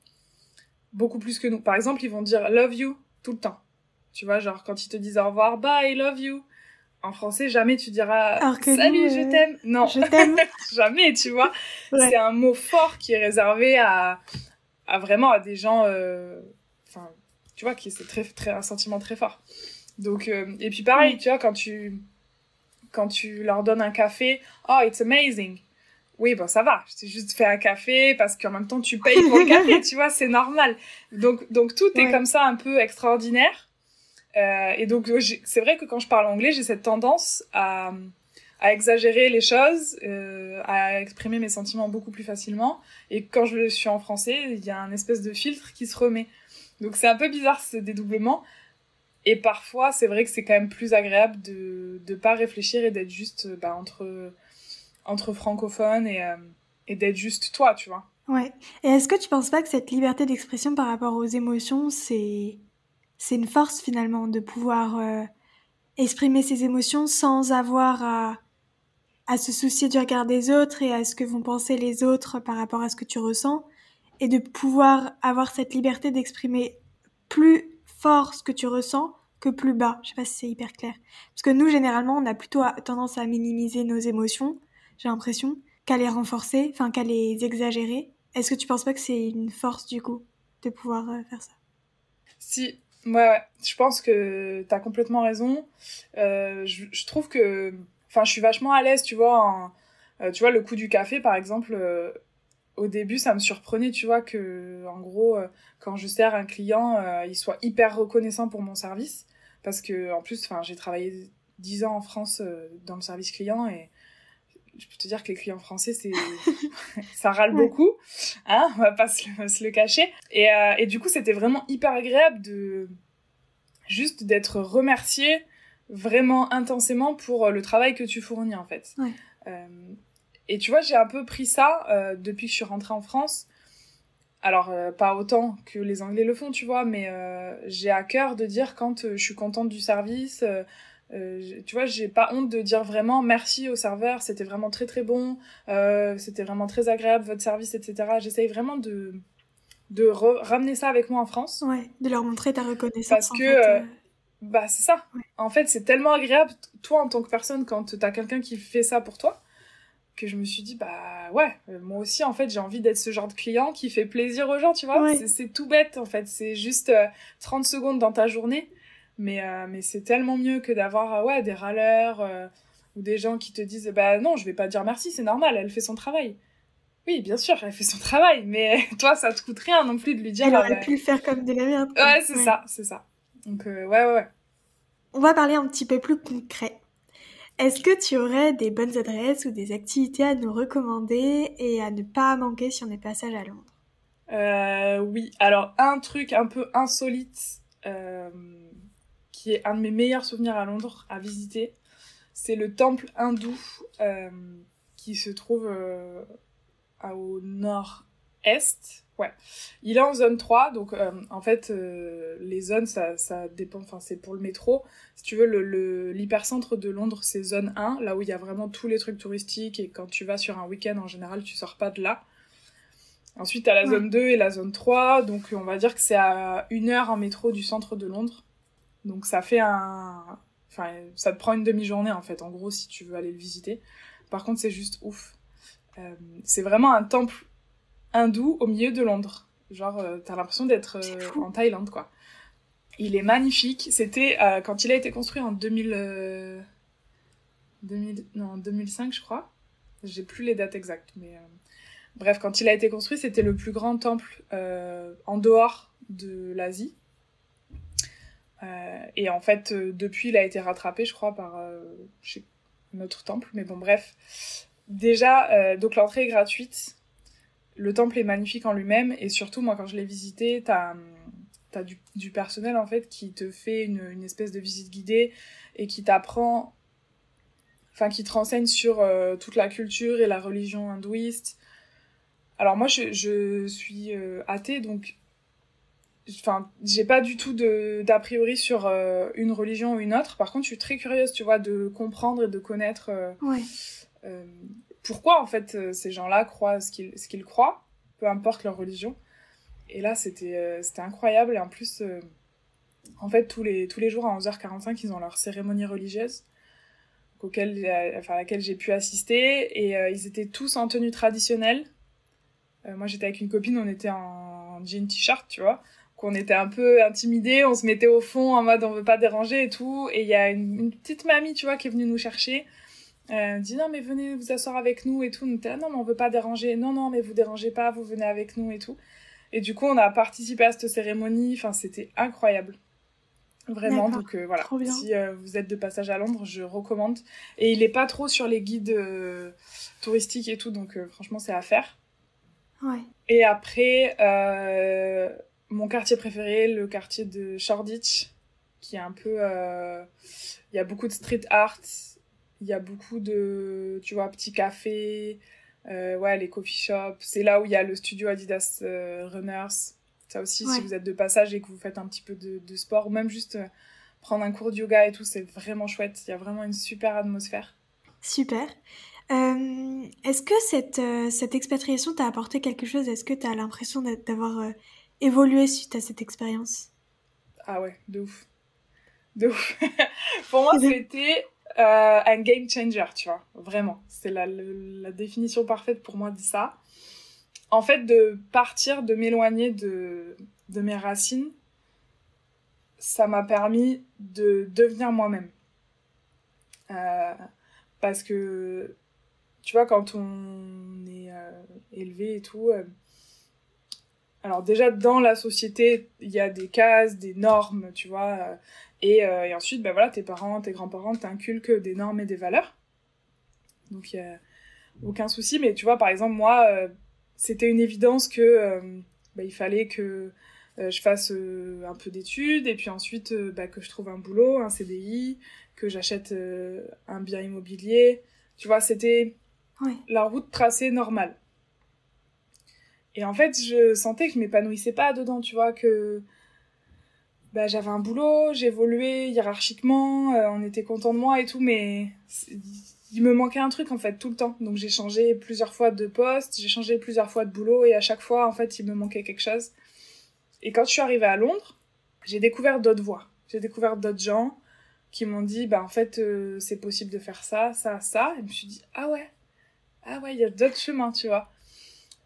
beaucoup plus que nous. Par exemple, ils vont dire love you tout le temps. Tu vois, genre quand ils te disent au revoir, bye, love you. En français, jamais tu diras salut, je t'aime. Non, je t'aime. jamais, tu vois. C'est un mot fort qui est réservé à, à vraiment à des gens, euh, enfin, tu vois, qui c'est très, très un sentiment très fort. Donc, euh, et puis pareil, tu vois, quand tu, quand tu leur donnes un café, oh, it's amazing. Oui, bon, ça va. Je t'ai juste fait un café parce qu'en même temps, tu payes pour le café, tu vois, c'est normal. Donc, donc tout est comme ça un peu extraordinaire. Euh, et donc, c'est vrai que quand je parle anglais, j'ai cette tendance à, à exagérer les choses, euh, à exprimer mes sentiments beaucoup plus facilement. Et quand je suis en français, il y a un espèce de filtre qui se remet. Donc, c'est un peu bizarre ce dédoublement. Et parfois, c'est vrai que c'est quand même plus agréable de ne pas réfléchir et d'être juste bah, entre, entre francophones et, euh, et d'être juste toi, tu vois. Ouais. Et est-ce que tu penses pas que cette liberté d'expression par rapport aux émotions, c'est c'est une force finalement de pouvoir euh, exprimer ses émotions sans avoir à à se soucier du regard des autres et à ce que vont penser les autres par rapport à ce que tu ressens et de pouvoir avoir cette liberté d'exprimer plus fort ce que tu ressens que plus bas. Je sais pas si c'est hyper clair. Parce que nous, généralement, on a plutôt tendance à minimiser nos émotions, j'ai l'impression, qu'à les renforcer, enfin qu'à les exagérer. Est-ce que tu penses pas que c'est une force du coup de pouvoir euh, faire ça? Si, ouais, ouais, je pense que tu as complètement raison. Euh, je, trouve que, enfin, je suis vachement à l'aise, tu vois. Euh, tu vois, le coup du café, par exemple, au début, ça me surprenait, tu vois, que, en gros, quand je sers un client, il soit hyper reconnaissant pour mon service. Parce que, en plus, j'ai travaillé 10 ans en France dans le service client et je peux te dire que les clients français, c'est ça râle beaucoup, hein, on va pas se le, cacher. Et, euh, et, du coup, c'était vraiment hyper agréable de juste d'être remercié vraiment intensément pour le travail que tu fournis en fait. Euh, et tu vois, j'ai un peu pris ça euh, depuis que je suis rentrée en France. Alors, pas autant que les Anglais le font, tu vois, mais j'ai à cœur de dire quand je suis contente du service, euh, tu vois, j'ai pas honte de dire vraiment merci au serveur, c'était vraiment très très bon, euh, c'était vraiment très agréable votre service, etc. J'essaye vraiment de, de ramener ça avec moi en France. Ouais, de leur montrer ta reconnaissance. Parce que, euh, bah c'est ça. En fait, c'est tellement agréable, toi en tant que personne, quand t'as quelqu'un qui fait ça pour toi, que je me suis dit, bah ouais, moi aussi en fait, j'ai envie d'être ce genre de client qui fait plaisir aux gens, tu vois. C'est tout bête en fait, c'est juste 30 secondes dans ta journée mais, euh, mais c'est tellement mieux que d'avoir euh, ouais, des râleurs euh, ou des gens qui te disent Bah non, je vais pas dire merci, c'est normal, elle fait son travail. Oui, bien sûr, elle fait son travail, mais toi, ça te coûte rien non plus de lui dire. Elle aurait bah, pu le faire comme de la merde. Ouais, c'est ça, c'est ça. Donc, ouais, ouais, ouais. On va parler un petit peu plus concret. Est-ce que tu aurais des bonnes adresses ou des activités à nous recommander et à ne pas manquer si on est passage à Londres? Euh, Oui, alors un truc un peu insolite qui est un de mes meilleurs souvenirs à Londres à visiter. C'est le temple hindou euh, qui se trouve euh, au nord-est. Ouais. Il est en zone 3, donc euh, en fait, les zones, ça, ça dépend, enfin, c'est pour le métro. Si tu veux, l'hypercentre le, de Londres, c'est zone 1, là où il y a vraiment tous les trucs touristiques, et quand tu vas sur un week-end, en général, tu sors pas de là. Ensuite, tu as la zone 2 et la zone 3, donc on va dire que c'est à une heure en métro du centre de Londres. Donc ça fait un... Enfin, ça te prend une demi-journée en fait, en gros, si tu veux aller le visiter. Par contre, c'est juste ouf. Euh, c'est vraiment un temple hindou au milieu de Londres. Genre, euh, t'as l'impression d'être euh, en Thaïlande, quoi. Il est magnifique. C'était quand il a été construit en 2000... 2000... Non, 2005, je crois. J'ai plus les dates exactes, mais... Bref, quand il a été construit, c'était le plus grand temple en dehors de l'Asie. Euh, et en fait, euh, depuis, il a été rattrapé, je crois, par euh, notre temple. Mais bon, bref. Déjà, donc l'entrée est gratuite. Le temple est magnifique en lui-même. Et surtout, moi, quand je l'ai visité, t'as as du, du, personnel, en fait, qui te fait une, une espèce de visite guidée et qui t'apprend... Enfin, qui te renseigne sur toute la culture et la religion hindouiste. Alors moi, je, je suis athée, donc enfin j'ai pas du tout d'a priori sur euh, une religion ou une autre par contre je suis très curieuse tu vois de comprendre et de connaître euh, euh, pourquoi en fait ces gens-là croient ce qu'ils ce qu'ils croient peu importe leur religion. Et là c'était c'était incroyable. Et en plus en fait tous les tous les jours à 11h45 ils ont leur cérémonie religieuse enfin à laquelle j'ai pu assister. Et ils étaient tous en tenue traditionnelle. Moi j'étais avec une copine on était en jean t-shirt tu vois. Qu'on était un peu intimidés, on se mettait au fond en mode on veut pas déranger et tout. Et il y a une, petite mamie, tu vois, qui est venue nous chercher. Elle dit non mais venez vous asseoir avec nous et tout. On était non mais on veut pas déranger. Non non mais vous dérangez pas, vous venez avec nous et tout. Et du coup on a participé à cette cérémonie. Enfin c'était incroyable. Vraiment, donc euh, voilà. Si euh, vous êtes de passage à Londres, je recommande. Et il est pas trop sur les guides euh, touristiques et tout, donc franchement, c'est à faire. Ouais. Et après, mon quartier préféré, le quartier de Shoreditch, qui est un peu... Euh, il y a beaucoup de street art, il y a beaucoup de, tu vois, petits cafés, ouais, les coffee shops. C'est là où il y a le studio Adidas Runners. Ça aussi, si vous êtes de passage et que vous faites un petit peu de, de sport, ou même juste prendre un cours de yoga et tout, c'est vraiment chouette. Il y a vraiment une super atmosphère. Super. Euh, est-ce que cette, euh, cette expatriation t'a apporté quelque chose? Est-ce que tu as l'impression d'avoir euh, évolué suite à cette expérience? Ah ouais, de ouf. De ouf. Pour moi, c'était un game changer, tu vois. Vraiment. C'est la, définition parfaite pour moi de ça. En fait, de partir, de m'éloigner de, mes racines, ça m'a permis de devenir moi-même. parce que tu vois, quand on est euh, élevé et tout, euh, alors déjà dans la société, il y a des cases, des normes, tu vois, euh, et, ensuite, ben voilà, tes parents, tes grands-parents t'inculquent des normes et des valeurs. Donc il y a aucun souci, mais tu vois, par exemple, moi, c'était une évidence que ben, il fallait que je fasse un peu d'études et puis ensuite bah, que je trouve un boulot, un CDI, que j'achète un bien immobilier. Tu vois, c'était la route tracée normale. Et en fait, je sentais que je m'épanouissais pas dedans, tu vois, que bah, j'avais un boulot, j'évoluais hiérarchiquement, euh, on était content de moi et tout, mais il me manquait un truc en fait tout le temps. Donc j'ai changé plusieurs fois de poste, j'ai changé plusieurs fois de boulot et à chaque fois en fait il me manquait quelque chose. Et quand je suis arrivée à Londres, j'ai découvert d'autres voies. J'ai découvert d'autres gens qui m'ont dit bah en fait euh, c'est possible de faire ça, ça, ça. Et je me suis dit ah ouais, ah ouais, il y a d'autres chemins, tu vois.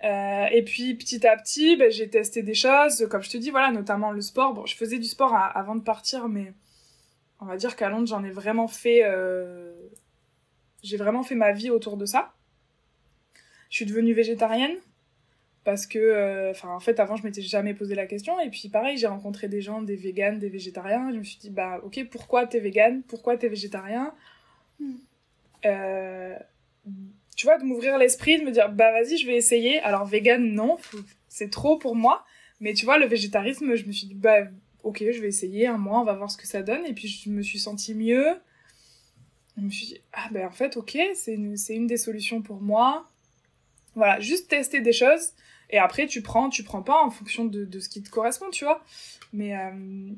Euh, et puis petit à petit, ben, j'ai testé des choses, comme je te dis, voilà, notamment le sport. Bon, je faisais du sport avant de partir, mais on va dire qu'à Londres, j'en ai vraiment fait. Euh, j'ai vraiment fait ma vie autour de ça. Je suis devenue végétarienne parce que, euh, enfin, en fait, avant, je m'étais jamais posé la question. Et puis, pareil, j'ai rencontré des gens, des véganes, des végétariens. je me suis dit, bah, ok, pourquoi t'es végane? Pourquoi t'es végétarien? Hmm. Tu vois, de m'ouvrir l'esprit, de me dire, bah vas-y, je vais essayer. Alors, vegan, non, c'est trop pour moi. Mais tu vois, le végétarisme, je me suis dit, bah ok, je vais essayer un mois, on va voir ce que ça donne. Et puis, je me suis sentie mieux. Je me suis dit, ah ben en fait, ok, c'est une, une des solutions pour moi. Voilà, juste tester des choses. Et après, tu prends, tu prends pas en fonction de, de ce qui te correspond, tu vois. Mais euh,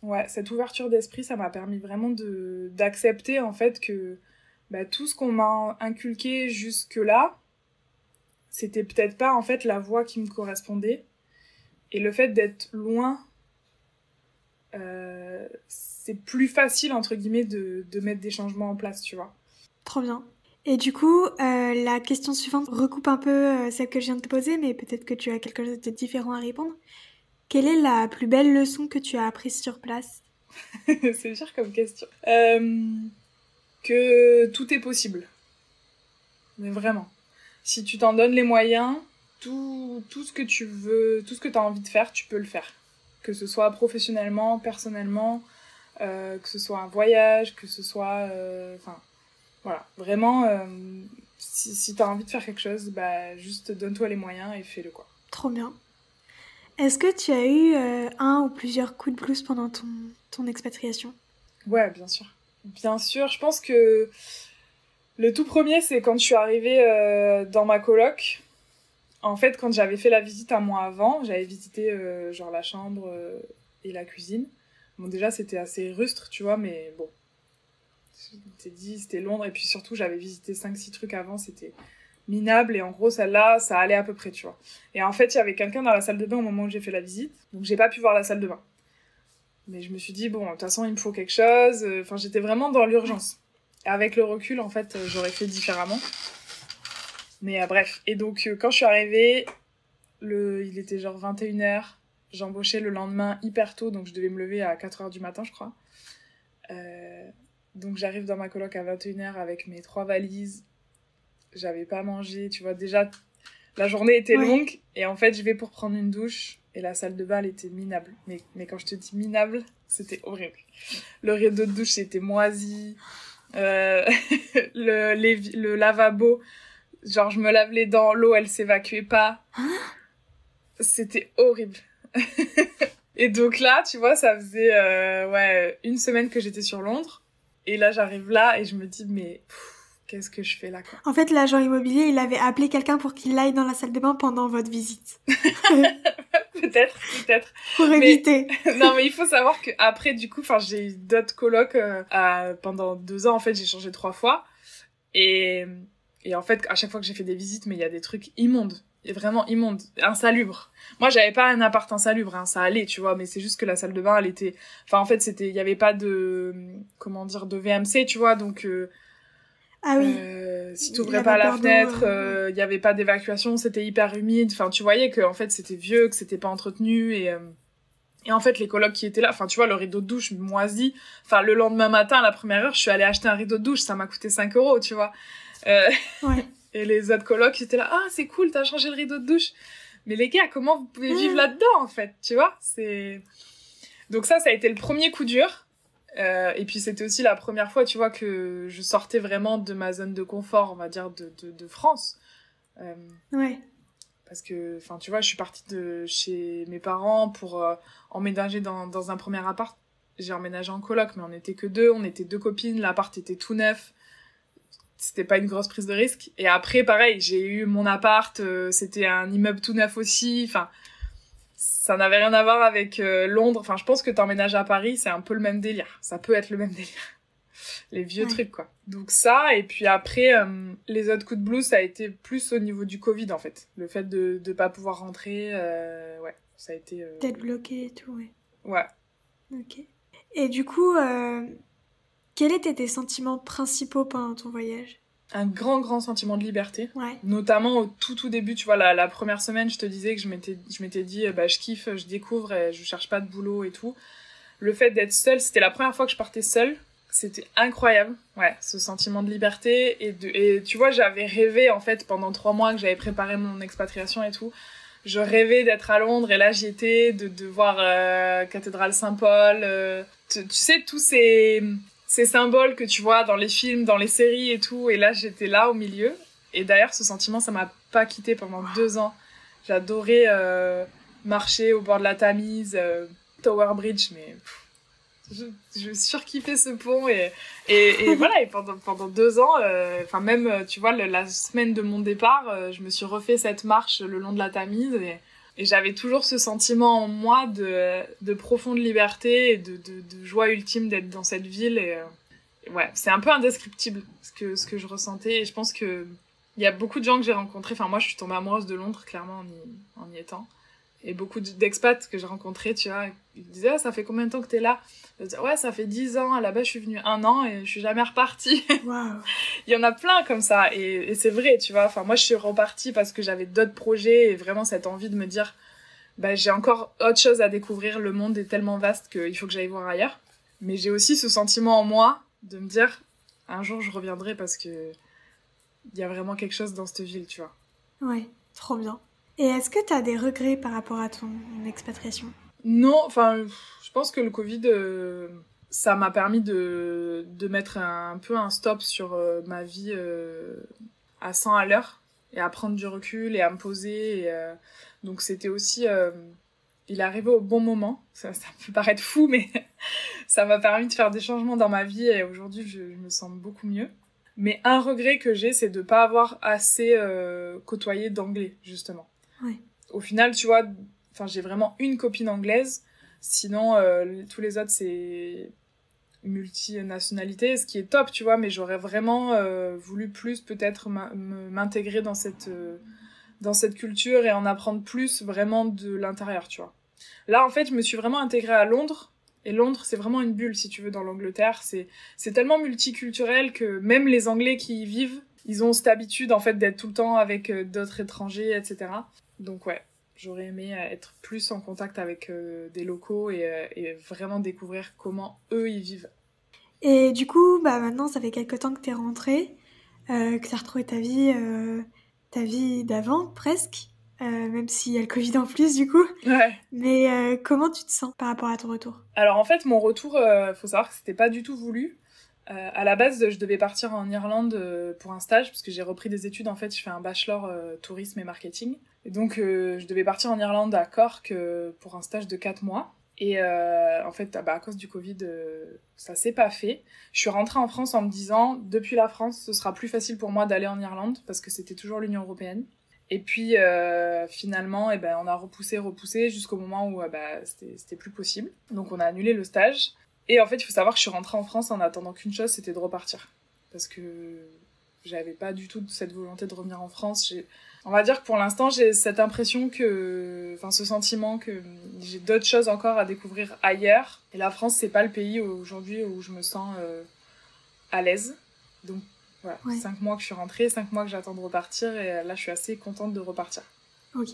ouais, cette ouverture d'esprit, ça m'a permis vraiment d'accepter en fait que bah, tout ce qu'on m'a inculqué jusque-là, c'était peut-être pas en fait la voie qui me correspondait. Et le fait d'être loin, euh, c'est plus facile, entre guillemets, de, de, mettre des changements en place, tu vois. Trop bien. Et du coup, euh, la question suivante recoupe un peu euh, celle que je viens de te poser, mais peut-être que tu as quelque chose de différent à répondre. Quelle est la plus belle leçon que tu as apprise sur place? C'est dur comme question. Euh que tout est possible. Mais vraiment. Si tu t'en donnes les moyens, tout, tout ce que tu veux, tout ce que tu as envie de faire, tu peux le faire. Que ce soit professionnellement, personnellement, euh, que ce soit un voyage, que ce soit... Euh, enfin, voilà. Vraiment, euh, si, si tu as envie de faire quelque chose, bah, juste donne-toi les moyens et fais-le, quoi. Trop bien. Est-ce que tu as eu un ou plusieurs coups de blues pendant ton, ton expatriation? Ouais, bien sûr. Bien sûr, je pense que le tout premier, c'est quand je suis arrivée euh, dans ma coloc. En fait, quand j'avais fait la visite un mois avant, j'avais visité euh, genre la chambre euh, et la cuisine. Bon, déjà, c'était assez rustre, tu vois, mais bon. C'était dit, c'était Londres, et puis surtout, j'avais visité 5-6 trucs avant, c'était minable, et en gros, celle-là, ça allait à peu près, tu vois. Et en fait, il y avait quelqu'un dans la salle de bain au moment où j'ai fait la visite, donc j'ai pas pu voir la salle de bain. Mais je me suis dit, bon, de toute façon, il me faut quelque chose. Enfin, j'étais vraiment dans l'urgence. Avec le recul, en fait, euh, j'aurais fait différemment. Mais euh, bref. Et donc, euh, quand je suis arrivée, le... il était genre 21h. J'embauchais le lendemain hyper tôt, donc je devais me lever à 4h du matin, je crois. Donc j'arrive dans ma coloc à 21h avec mes trois valises. J'avais pas mangé, tu vois, déjà la journée était longue et en fait je vais pour prendre une douche et la salle de bain, elle était minable. Mais, mais quand je te dis minable, c'était horrible. Le rideau de douche, c'était moisi. Euh, le, le lavabo, genre, je me lave les dents, l'eau, elle s'évacuait pas. C'était horrible. et donc là, tu vois, ça faisait euh, ouais, une semaine que j'étais sur Londres. Et là, j'arrive là et je me dis, mais qu'est-ce que je fais là quoi En fait, l'agent immobilier, il avait appelé quelqu'un pour qu'il aille dans la salle de bain pendant votre visite. peut-être, peut-être. Pour éviter. non, mais il faut savoir que après, du coup, enfin, j'ai eu d'autres colocs euh, pendant deux ans. En fait, j'ai changé trois fois. Et, et en fait, à chaque fois que j'ai fait des visites, mais il y a des trucs immondes. Vraiment immondes, insalubres. Moi, j'avais pas un appart insalubre, hein, ça allait, tu vois, mais c'est juste que la salle de bain, elle était... Enfin, en fait, c'était... Il y avait pas de... Comment dire De VMC, tu vois, donc... Euh, ah oui. Euh, si t'ouvrais pas la fenêtre, euh, il y avait pas d'évacuation, c'était hyper humide. Enfin, tu voyais que en fait c'était vieux, que c'était pas entretenu et et en fait les colocs qui étaient là, enfin tu vois le rideau de douche moisi. Enfin le lendemain matin à la première heure, je suis allée acheter un rideau de douche, ça m'a coûté 5 euros, tu vois. Ouais. et les autres colocs étaient là, ah c'est cool, t'as changé le rideau de douche. Mais les gars, comment vous pouvez vivre là-dedans en fait, tu vois? C'est donc ça, ça a été le premier coup dur. Euh, et puis c'était aussi la première fois, tu vois, que je sortais vraiment de ma zone de confort, on va dire, de, de, de France. Euh, ouais. Parce que, enfin, tu vois, je suis partie de chez mes parents pour euh, emménager dans, dans un premier appart. J'ai emménagé en coloc, mais on n'était que deux, on était deux copines, l'appart était tout neuf. C'était pas une grosse prise de risque. Et après, pareil, j'ai eu mon appart, euh, c'était un immeuble tout neuf aussi. Enfin, ça n'avait rien à voir avec euh, Londres. Enfin, je pense que t'emménages à Paris, c'est un peu le même délire. Ça peut être le même délire. Les vieux Ouais. trucs, quoi. Donc ça, et puis après, euh, les autres coups de blues, ça a été plus au niveau du Covid, en fait. Le fait de ne pas pouvoir rentrer, euh, ouais, ça a été... bloqué et tout, ouais. Ouais. Ok. Et du coup, quels étaient tes sentiments principaux pendant ton voyage? Un grand, grand sentiment de liberté. Ouais. Notamment au tout, tout début, tu vois, la, la première semaine, je te disais que je m'étais, je m'étais dit, bah, je kiffe, je découvre et je cherche pas de boulot et tout. Le fait d'être seule, c'était la première fois que je partais seule. C'était incroyable, ouais, ce sentiment de liberté. Et, de, et tu vois, j'avais rêvé, en fait, pendant trois mois que j'avais préparé mon expatriation et tout. Je rêvais d'être à Londres et là j'y étais, de, de voir euh, Cathédrale Saint-Paul. euh, tu, tu sais, tous ces, ces symboles que tu vois dans les films, dans les séries et tout. Et là, j'étais là au milieu. Et d'ailleurs, ce sentiment, ça m'a pas quitté pendant deux ans. J'adorais euh, marcher au bord de la Tamise, euh, Tower Bridge, mais je, je surkiffais ce pont. Et, et, et voilà, et pendant, pendant deux ans, euh, enfin même, tu vois, le- la semaine de mon départ, euh, je me suis refait cette marche le long de la Tamise. Et, et j'avais toujours ce sentiment en moi de, de profonde liberté et de, de, joie ultime d'être dans cette ville. Et, euh, et ouais, c'est un peu indescriptible ce que, ce que je ressentais. Et je pense que il y a beaucoup de gens que j'ai rencontrés. Enfin, moi, je suis tombée amoureuse de Londres, clairement, en y, en y étant. Et beaucoup de- d'expats que j'ai rencontrés, tu vois, ils disaient, ah, ça fait combien de temps que t'es là? Je disais, ouais, ça fait dix ans. Là-bas, je suis venue un an et je suis jamais repartie. Waouh. Il y en a plein comme ça. Et, et c'est vrai, tu vois. Enfin, moi, je suis repartie parce que j'avais d'autres projets et vraiment cette envie de me dire, bah, j'ai encore autre chose à découvrir. Le monde est tellement vaste qu'il faut que j'aille voir ailleurs. Mais j'ai aussi ce sentiment en moi de me dire, un jour, je reviendrai parce que il y a vraiment quelque chose dans cette ville, tu vois. Ouais, trop bien. Et est-ce que t'as des regrets par rapport à ton expatriation? Non, enfin, je pense que le Covid, euh, ça m'a permis de, de mettre un, peu un stop sur euh, ma vie euh, à 100 à l'heure et à prendre du recul et à me poser. Donc c'était aussi... il est arrivé au bon moment. Ça, peut paraître fou, mais ça m'a permis de faire des changements dans ma vie et aujourd'hui, je, me sens beaucoup mieux. Mais un regret que j'ai, c'est de ne pas avoir assez côtoyé d'anglais, justement. Au final, tu vois, enfin, j'ai vraiment une copine anglaise. Sinon, euh, tous les autres, c'est multinationalité, ce qui est top, tu vois, mais j'aurais vraiment euh, voulu plus peut-être m'intégrer dans cette, euh, dans cette culture et en apprendre plus vraiment de l'intérieur, tu vois. Là, en fait, je me suis vraiment intégrée à Londres. Et Londres, c'est vraiment une bulle, si tu veux, dans l'Angleterre. C'est, tellement multiculturel que même les Anglais qui y vivent, ils ont cette habitude, en fait, d'être tout le temps avec d'autres étrangers, etc. Donc, ouais, j'aurais aimé euh, être plus en contact avec euh, des locaux et, euh, et vraiment découvrir comment eux, ils vivent. Et du coup, bah maintenant, ça fait quelques temps que t'es rentrée, euh, que t'as retrouvé ta vie, ta vie d'avant, presque, même s'il y a le Covid en plus, du coup. Ouais. Mais comment tu te sens par rapport à ton retour? Alors en fait, mon retour, faut savoir que c'était pas du tout voulu. Euh, à la base, je devais partir en Irlande euh, pour un stage parce que j'ai repris des études. En fait, je fais un bachelor euh, tourisme et marketing. Et donc, euh, je devais partir en Irlande à Cork pour un stage de 4 mois. Et en fait, bah, à cause du Covid, ça s'est pas fait. Je suis rentrée en France en me disant, depuis la France, ce sera plus facile pour moi d'aller en Irlande parce que c'était toujours l'Union européenne. Et puis finalement, eh ben, on a repoussé, repoussé jusqu'au moment où bah, c'était plus possible. Donc on a annulé le stage. Et en fait, il faut savoir que je suis rentrée en France en attendant qu'une chose, c'était de repartir. Parce que j'avais pas du tout cette volonté de revenir en France. On va dire que pour l'instant, j'ai cette impression que, enfin, ce sentiment que j'ai d'autres choses encore à découvrir ailleurs. Et la France, c'est pas le pays aujourd'hui où je me sens euh, à l'aise. Donc, voilà, cinq mois que je suis rentrée, cinq mois que j'attends de repartir, et là, je suis assez contente de repartir. Ok.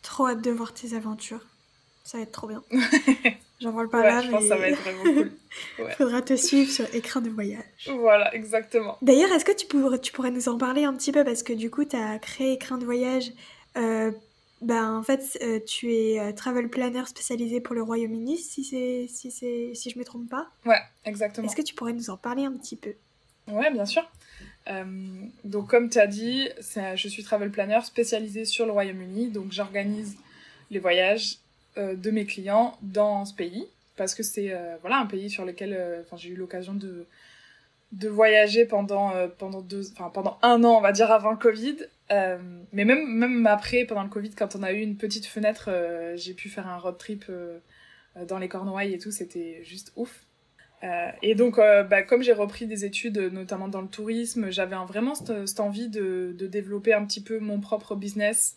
Trop hâte de voir tes aventures. Ça va être trop bien. J'en vois pas là, je pense que ça va être vraiment cool. Ouais. Faudra te suivre sur écran de voyage. Voilà, exactement. D'ailleurs, est-ce que tu pourrais, tu pourrais nous en parler un petit peu parce que du coup, tu as créé écran de voyage. Euh, ben, en fait, euh, tu es euh, travel planner spécialisé pour le Royaume-Uni, si, c'est, si, c'est, si je me trompe pas. Ouais, exactement. Est-ce que tu pourrais nous en parler un petit peu? Ouais, bien sûr. donc, comme tu as dit, je suis travel planner spécialisé sur le Royaume-Uni. Donc, j'organise les voyages de mes clients dans ce pays parce que c'est euh, voilà un pays sur lequel euh, j'ai eu l'occasion de de voyager pendant pendant deux enfin pendant un an on va dire avant le Covid mais même même après pendant le Covid quand on a eu une petite fenêtre j'ai pu faire un road trip dans les Cornouailles et tout c'était juste ouf et donc, bah, comme j'ai repris des études, notamment dans le tourisme, j'avais vraiment cette, cette envie de, de, développer un petit peu mon propre business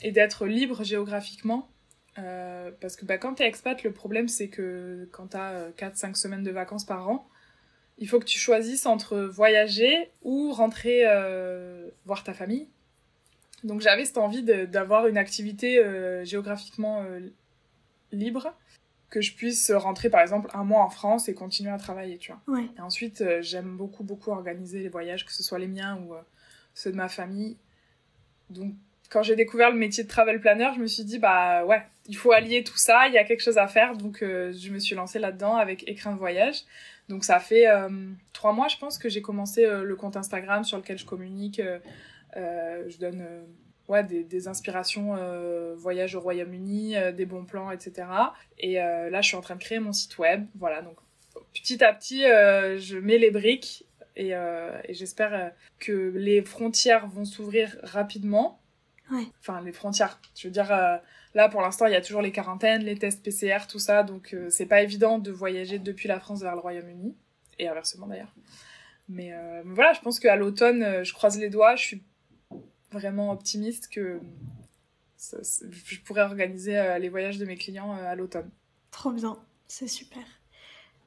et d'être libre géographiquement. Euh, parce que bah, quand t'es expat, le problème c'est que quand t'as 4-5 euh, semaines de vacances par an, il faut que tu choisisses entre voyager ou rentrer euh, voir ta famille. Donc j'avais cette envie d'avoir une activité géographiquement libre, que je puisse rentrer par exemple un mois en France et continuer à travailler, tu vois. Ouais. Et ensuite, j'aime beaucoup, beaucoup organiser les voyages, que ce soit les miens ou ceux de ma famille. Donc quand j'ai découvert le métier de travel planner, je me suis dit, bah ouais, il faut allier tout ça, il y a quelque chose à faire. Donc, euh, je me suis lancée là-dedans avec Écrin de voyage. Donc, ça fait euh, trois mois, je pense, que j'ai commencé euh, le compte Instagram sur lequel je communique. je donne ouais, des, inspirations voyage au Royaume-Uni, des bons plans, etc. Et là, je suis en train de créer mon site web. Voilà, donc petit à petit, je mets les briques et j'espère que les frontières vont s'ouvrir rapidement Enfin, les frontières. Je veux dire, euh, là, pour l'instant, il y a toujours les quarantaines, les tests PCR, tout ça. Donc, euh, c'est pas évident de voyager depuis la France vers le Royaume-Uni. Et inversement, d'ailleurs. Mais euh, voilà, je pense qu'à l'automne, je croise les doigts. Je suis vraiment optimiste que je pourrais organiser les voyages de mes clients à l'automne. Trop bien. C'est super.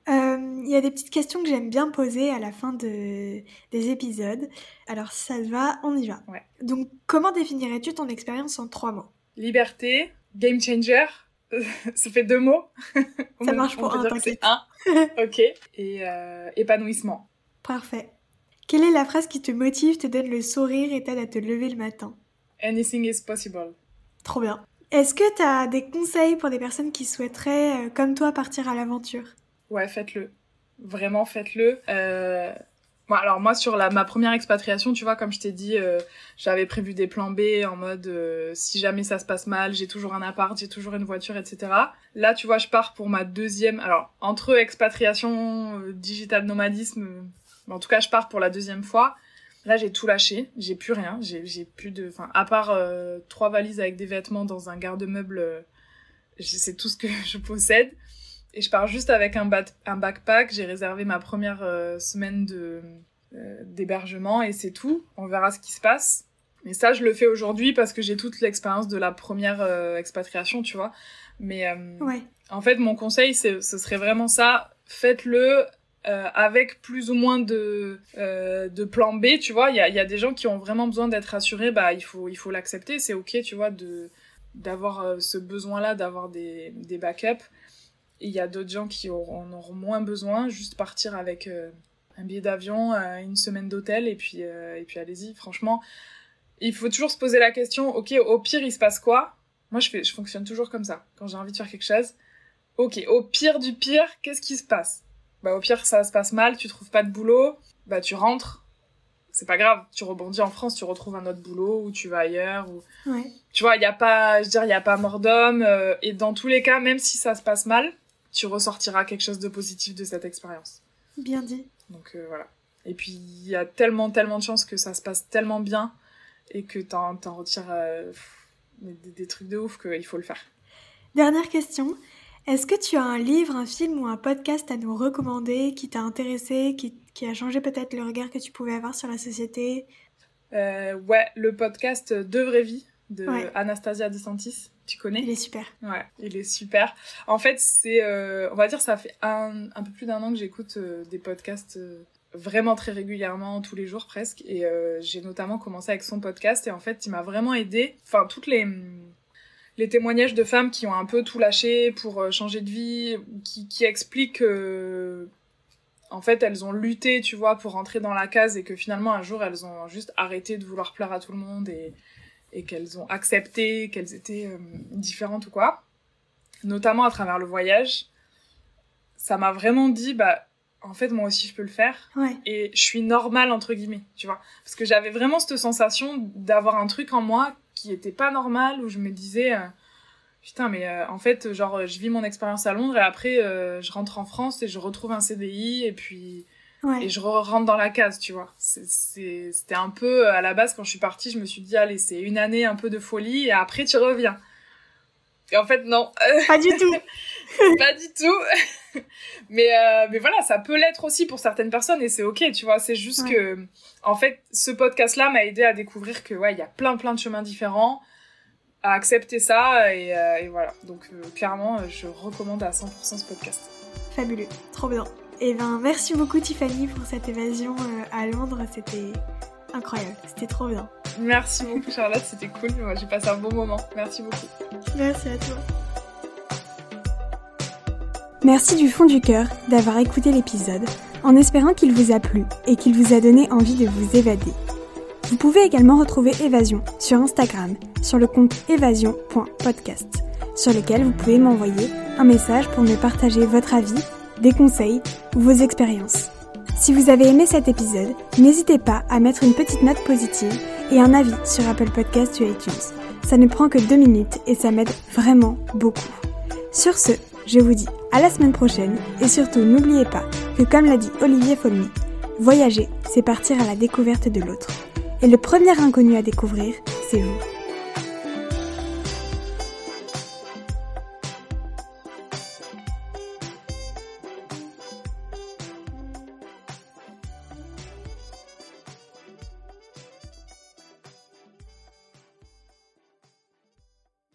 Il y a des petites questions que j'aime bien poser à la fin de, des épisodes. Alors, ça te va, on y va. Ouais. Donc, comment définirais-tu ton expérience en trois mots? Liberté, game changer. ça fait deux mots. Ça marche pour un, c'est un. ok. Et euh, épanouissement. Parfait. Quelle est la phrase qui te motive, te donne le sourire et t'aide à te lever le matin? Anything is possible. Trop bien. Est-ce que tu as des conseils pour des personnes qui souhaiteraient, euh, comme toi, partir à l'aventure? Ouais, faites-le. Vraiment, faites-le. Euh... Bon, alors moi, sur la, ma première expatriation, tu vois, comme je t'ai dit, euh, j'avais prévu des plans B en mode euh, si jamais ça se passe mal, j'ai toujours un appart, j'ai toujours une voiture, etc. Là, tu vois, je pars pour ma deuxième... Alors, entre expatriation, euh, digital nomadisme, en tout cas, je pars pour la deuxième fois. Là, j'ai tout lâché, j'ai plus rien, j'ai plus de... Enfin, à part trois valises avec des vêtements dans un garde-meuble, c'est tout ce que je possède. Et je pars juste avec un, un backpack. J'ai réservé ma première euh, semaine de euh, d'hébergement et c'est tout. On verra ce qui se passe. Mais ça, je le fais aujourd'hui parce que j'ai toute l'expérience de la première euh, expatriation, tu vois. Mais ouais. en fait, mon conseil, ce serait vraiment ça. Faites-le avec plus ou moins de, de plan B, tu vois. Il y a, y a, des gens qui ont vraiment besoin d'être rassurés. Bah, il faut il faut l'accepter. C'est ok, tu vois, de d'avoir ce besoin-là, d'avoir des, des backups. Il y a d'autres gens qui en auront moins besoin, juste partir avec euh, un billet d'avion, euh, une semaine d'hôtel et puis, euh, et puis allez-y. Franchement, il faut toujours se poser la question, ok, au pire, il se passe quoi? Moi, je, fais, je fonctionne toujours comme ça. Quand j'ai envie de faire quelque chose, ok, au pire du pire, qu'est-ce qui se passe? Bah au pire, ça se passe mal, tu trouves pas de boulot, bah tu rentres. c'est pas grave. Tu rebondis en France, tu retrouves un autre boulot ou tu vas ailleurs. Ou... Ouais. Tu vois, il y a pas, je veux dire, il y a pas mort d'homme. euh, et dans tous les cas, même si ça se passe mal, tu ressortiras quelque chose de positif de cette expérience. Bien dit. Donc euh, voilà. Et puis il y a tellement, tellement de chances que ça se passe tellement bien et que t'en, t'en retires euh, pff, des, des trucs de ouf qu'il faut le faire. Dernière question. Est-ce que tu as un livre, un film ou un podcast à nous recommander qui t'a intéressé, qui, qui a changé peut-être le regard que tu pouvais avoir sur la société? Euh, ouais, le podcast De Vraie Vie de Ouais. Anastasia DeSantis. Tu connais Il est super. Ouais, il est super. En fait, c'est, euh, on va dire, ça fait un, un peu plus d'un an que j'écoute euh, des podcasts euh, vraiment très régulièrement, tous les jours presque. Et j'ai notamment commencé avec son podcast et en fait, il m'a vraiment aidé. Enfin, toutes les les témoignages de femmes qui ont un peu tout lâché pour changer de vie, qui, qui expliquent que, en fait, elles ont lutté, tu vois, pour rentrer dans la case et que finalement, un jour, elles ont juste arrêté de vouloir plaire à tout le monde et, et qu'elles ont accepté qu'elles étaient euh, différentes ou quoi. Notamment à travers le voyage. Ça m'a vraiment dit, bah, en fait, moi aussi, je peux le faire Ouais. et je suis normale entre guillemets, tu vois. Parce que j'avais vraiment cette sensation d'avoir un truc en moi qui était pas normal où je me disais euh, putain mais euh, en fait genre je vis mon expérience à Londres et après je rentre en France et je retrouve un CDI et puis Ouais. et je re- rentre dans la case, tu vois. C'était un peu à la base quand je suis partie, je me suis dit allez, c'est une année un peu de folie et après tu reviens. Et en fait non, Pas du tout. pas du tout. mais, euh, mais voilà, ça peut l'être aussi pour certaines personnes et c'est ok, tu vois. C'est juste Ouais. que, en fait, ce podcast-là m'a aidé à découvrir que, ouais, il y a plein, plein de chemins différents, à accepter ça et, euh, et voilà. Donc, euh, clairement, je recommande à 100% ce podcast. Fabuleux. Trop bien. Et ben, merci beaucoup Tiffany pour cette évasion euh, à Londres. C'était incroyable. C'était trop bien. Merci beaucoup, Charlotte, c'était cool. Moi, j'ai passé un bon moment. Merci beaucoup. Merci à toi. Merci du fond du cœur d'avoir écouté l'épisode, en espérant qu'il vous a plu et qu'il vous a donné envie de vous évader. Vous pouvez également retrouver Évasion sur Instagram, sur le compte évasion.podcast, sur lequel vous pouvez m'envoyer un message pour me partager votre avis, des conseils ou vos expériences. Si vous avez aimé cet épisode, n'hésitez pas à mettre une petite note positive et un avis sur Apple Podcasts ou iTunes. Ça ne prend que deux minutes et ça m'aide vraiment beaucoup. Sur ce, je vous dis à la semaine prochaine et surtout n'oubliez pas que comme l'a dit Olivier Folmy, voyager, c'est partir à la découverte de l'autre. Et le premier inconnu à découvrir, c'est vous.